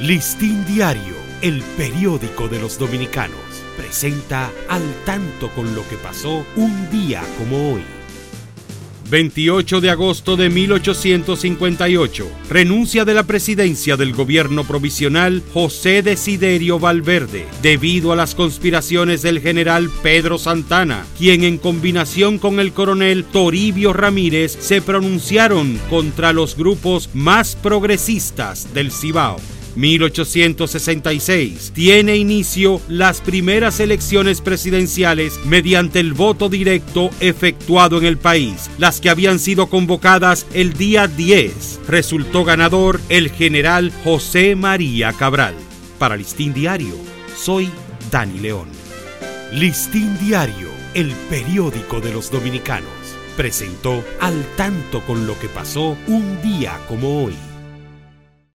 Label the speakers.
Speaker 1: Listín Diario, el periódico de los dominicanos, presenta al tanto con lo que pasó un día como hoy. 28 de agosto de 1858. Renuncia de la presidencia del gobierno provisional José Desiderio Valverde, debido a las conspiraciones del general Pedro Santana, quien en combinación con el coronel Toribio Ramírez se pronunciaron contra los grupos más progresistas del Cibao. 1866 tiene inicio las primeras elecciones presidenciales mediante el voto directo efectuado en el país, las que habían sido convocadas el día 10. Resultó ganador el general José María Cabral. Para Listín Diario, soy Dani León. Listín Diario, el periódico de los dominicanos, presentó al tanto con lo que pasó un día como hoy.